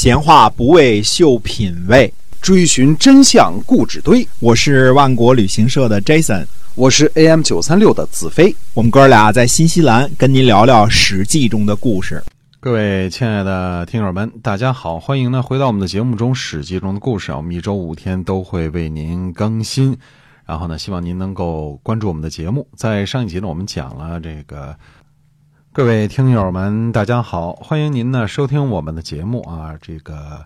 闲话不为秀品味，追寻真相故纸堆。我是万国旅行社的 Jason，我是 AM 九三六的子飞。我们哥俩在新西兰跟您聊聊《史记》中的故事。各位亲爱的听友们，大家好，欢迎呢回到我们的节目中，《史记》中的故事啊，我们一周五天都会为您更新。然后呢，希望您能够关注我们的节目。在上一集呢，我们讲了这个。各位听友们，大家好，欢迎您呢收听我们的节目啊。这个，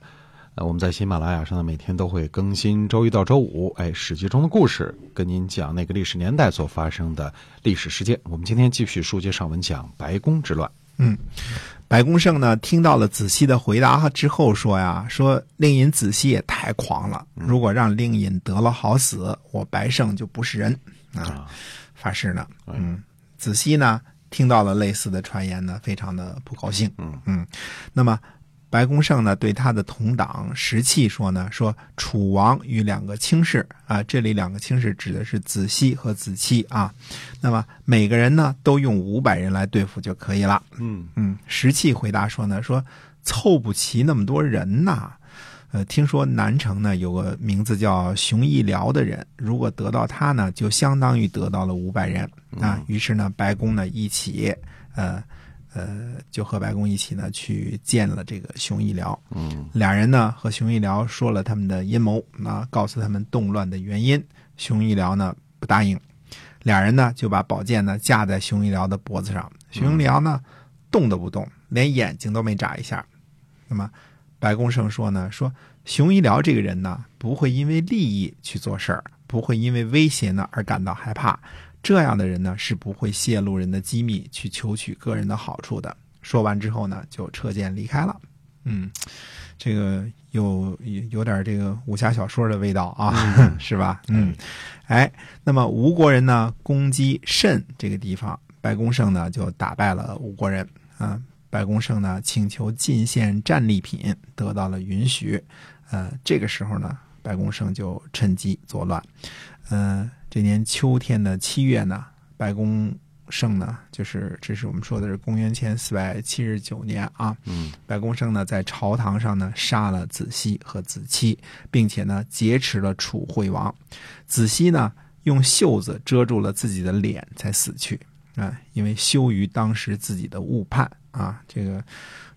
呃，我们在喜马拉雅上呢，每天都会更新，周一到周五，哎，史记中的故事，跟您讲那个历史年代所发生的历史事件。我们今天继续书接上文，讲白宫之乱。嗯，白宫胜呢听到了子熙的回答之后说呀，说令尹子熙也太狂了，如果让令尹得了好死，我白胜就不是人啊，发誓呢。嗯，子熙呢？听到了类似的传言呢，非常的不高兴。嗯嗯，那么白公胜呢，对他的同党石器说呢，说楚王与两个卿士啊，这里两个卿士指的是子熙和子期啊。那么每个人呢，都用五百人来对付就可以了。嗯嗯，石器回答说呢，说凑不齐那么多人呐。呃，听说南城呢有个名字叫熊一辽的人，如果得到他呢，就相当于得到了五百人啊。于是呢，白宫呢一起，呃呃，就和白宫一起呢去见了这个熊一辽。嗯，俩人呢和熊一辽说了他们的阴谋，啊，告诉他们动乱的原因。熊一辽呢不答应，俩人呢就把宝剑呢架在熊一辽的脖子上，熊一辽呢动都不动，连眼睛都没眨一下。那么。白公胜说呢，说熊一辽这个人呢，不会因为利益去做事儿，不会因为威胁呢而感到害怕。这样的人呢，是不会泄露人的机密去求取个人的好处的。说完之后呢，就撤剑离开了。嗯，这个有有点这个武侠小说的味道啊，是吧？嗯，哎，那么吴国人呢攻击慎这个地方，白公胜呢就打败了吴国人啊。白公胜呢请求进献战利品，得到了允许。呃，这个时候呢，白公胜就趁机作乱。呃，这年秋天的七月呢，白公胜呢，就是这是我们说的是公元前四百七十九年啊。嗯，白公胜呢在朝堂上呢杀了子熙和子期，并且呢劫持了楚惠王。子熙呢用袖子遮住了自己的脸才死去啊，因为羞于当时自己的误判。啊，这个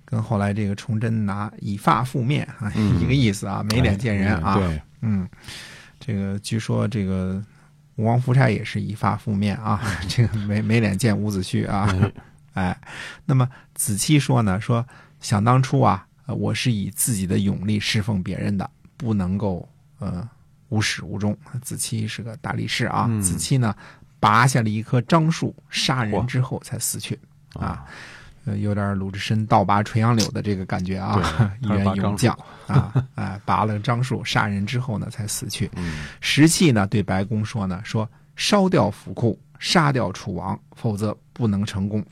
跟后来这个崇祯拿以发覆面啊 一个意思啊，没脸见人啊。对，嗯，这个据说这个吴王夫差也是以发覆面啊，这个没没脸见伍子胥啊。哎，那么子期说呢，说想当初啊，我是以自己的勇力侍奉别人的，不能够呃无始无终。子期是个大力士啊，子期呢拔下了一棵樟树杀人之后才死去啊。呃，有点鲁智深倒拔垂杨柳的这个感觉啊，一员勇将啊，哎，拔了樟树杀人之后呢，才死去。石器呢对白宫说呢，说烧掉府库，杀掉楚王，否则不能成功。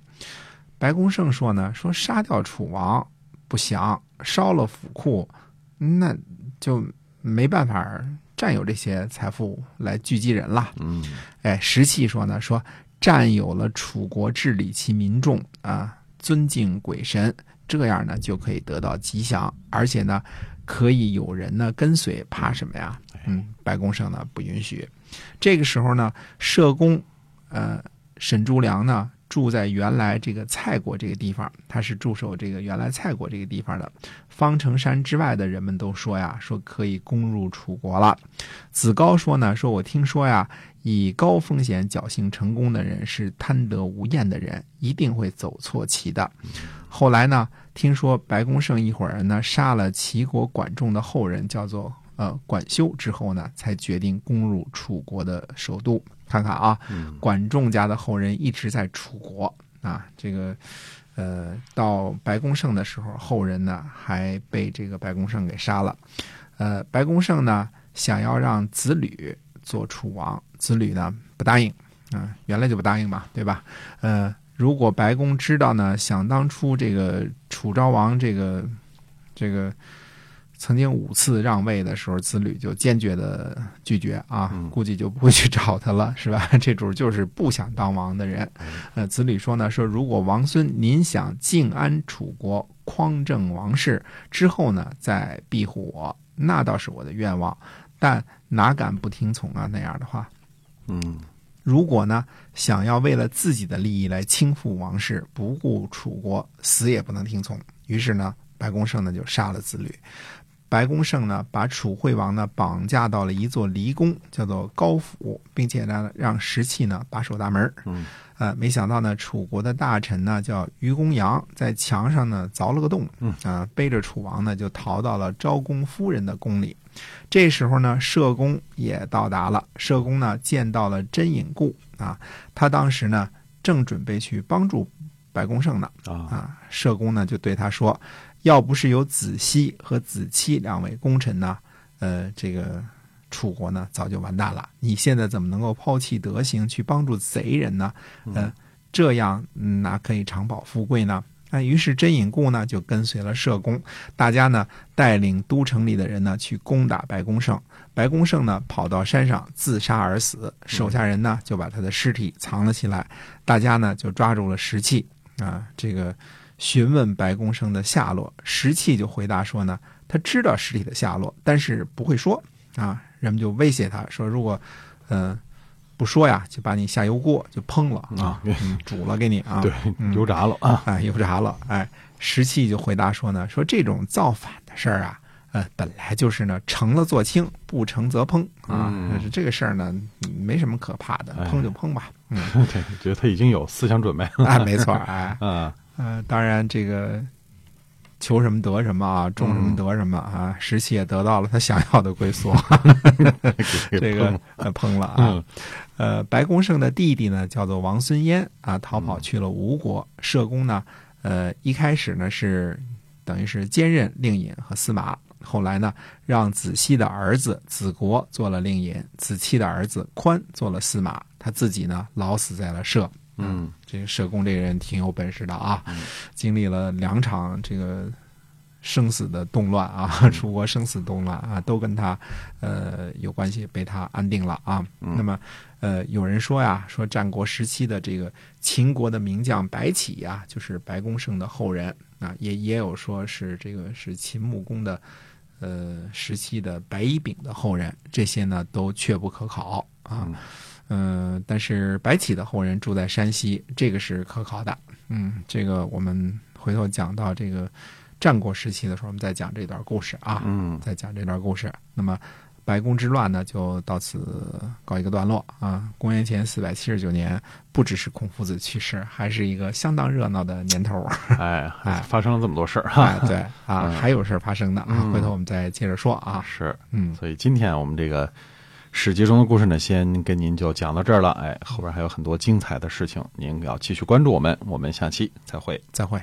白宫胜说呢，说杀掉楚王不降，烧了府库，那就没办法占有这些财富来聚集人了。嗯，哎，石器说呢，说占有了楚国治理其民众啊。尊敬鬼神，这样呢就可以得到吉祥，而且呢可以有人呢跟随，怕什么呀？嗯，白公胜呢不允许。这个时候呢，社工呃沈朱良呢住在原来这个蔡国这个地方，他是驻守这个原来蔡国这个地方的。方城山之外的人们都说呀，说可以攻入楚国了。子高说呢，说我听说呀。以高风险侥幸成功的人是贪得无厌的人，一定会走错棋的。后来呢，听说白公胜一伙人呢杀了齐国管仲的后人，叫做呃管修之后呢，才决定攻入楚国的首都。看看啊，管仲家的后人一直在楚国啊。这个呃，到白公胜的时候，后人呢还被这个白公胜给杀了。呃，白公胜呢想要让子吕。做楚王，子吕呢不答应，啊，原来就不答应嘛，对吧？呃，如果白宫知道呢，想当初这个楚昭王这个这个曾经五次让位的时候，子吕就坚决的拒绝啊，嗯估计就不会去找他了，是吧？这主就是不想当王的人。呃，子吕说呢，说如果王孙您想静安楚国，匡正王室之后呢，再庇护我，那倒是我的愿望，但哪敢不听从啊？那样的话，嗯如果呢想要为了自己的利益来倾覆王室，不顾楚国，死也不能听从。于是呢，白公胜呢就杀了子吕。白公胜呢，把楚惠王呢绑架到了一座离宫，叫做高府，并且呢让石器呢把守大门儿。嗯呃，没想到呢，楚国的大臣呢叫于公羊，在墙上呢凿了个洞，嗯啊、背着楚王呢就逃到了昭公夫人的宫里。这时候呢，社公也到达了。社公呢见到了甄隐固啊，他当时呢正准备去帮助白公胜呢，啊啊，社公呢就对他说：“要不是有子西和子期两位功臣呢，呃，这个楚国呢早就完蛋了。你现在怎么能够抛弃德行去帮助贼人呢？呃，这样嗯哪可以长保富贵呢？”那，于是甄隐固呢就跟随了社公，大家呢带领都城里的人呢去攻打白公胜。白公胜呢跑到山上自杀而死，手下人呢就把他的尸体藏了起来。大家呢就抓住了石器啊，这个询问白公生的下落，石器就回答说呢，他知道尸体的下落，但是不会说啊。人们就威胁他说，如果呃不说呀，就把你下油锅就烹了啊，嗯 煮了给你啊。对，油炸了啊，哎，油炸了。哎，石器就回答说呢，说这种造反的事儿啊，呃，本来就是呢，成了做轻，不成则烹啊。嗯这个事儿呢，没什么可怕的，哎烹就烹吧。嗯，对，觉得他已经有思想准备了哎，没错，哎，啊，呃，当然这个求什么得什么啊，种什么得什么啊。石器也得到了他想要的归宿，这个碰了啊。嗯呃，白公胜的弟弟呢，叫做王孙嫣啊，逃跑去了吴国。社公呢，呃，一开始呢是等于是兼任令尹和司马，后来呢让子熙的儿子子国做了令尹，子期的儿子宽做了司马，他自己呢老死在了社。嗯。这个社公这个人挺有本事的啊，经历了两场这个生死的动乱啊，楚国生死动乱啊，都跟他呃有关系，被他安定了啊。那么呃，有人说呀，说战国时期的这个秦国的名将白起呀，就是白公胜的后人啊，也也有说是这个是秦穆公的呃时期的白乙丙的后人，这些呢都确不可考啊。嗯、但是白起的后人住在山西，这个是可考的。嗯，这个我们回头讲到这个战国时期的时候，我们再讲这段故事啊。嗯再讲这段故事。那么白宫之乱呢，就到此告一个段落啊。公元前四百七十九年，不只是孔夫子去世，还是一个相当热闹的年头。哎哎发生了这么多事儿哈，哎，对 啊，还有事儿发生的啊。嗯回头我们再接着说啊。是，嗯，所以今天我们这个史记中的故事呢，先跟您就讲到这儿了。哎，后边还有很多精彩的事情，您要继续关注我们，我们下期再会。再会。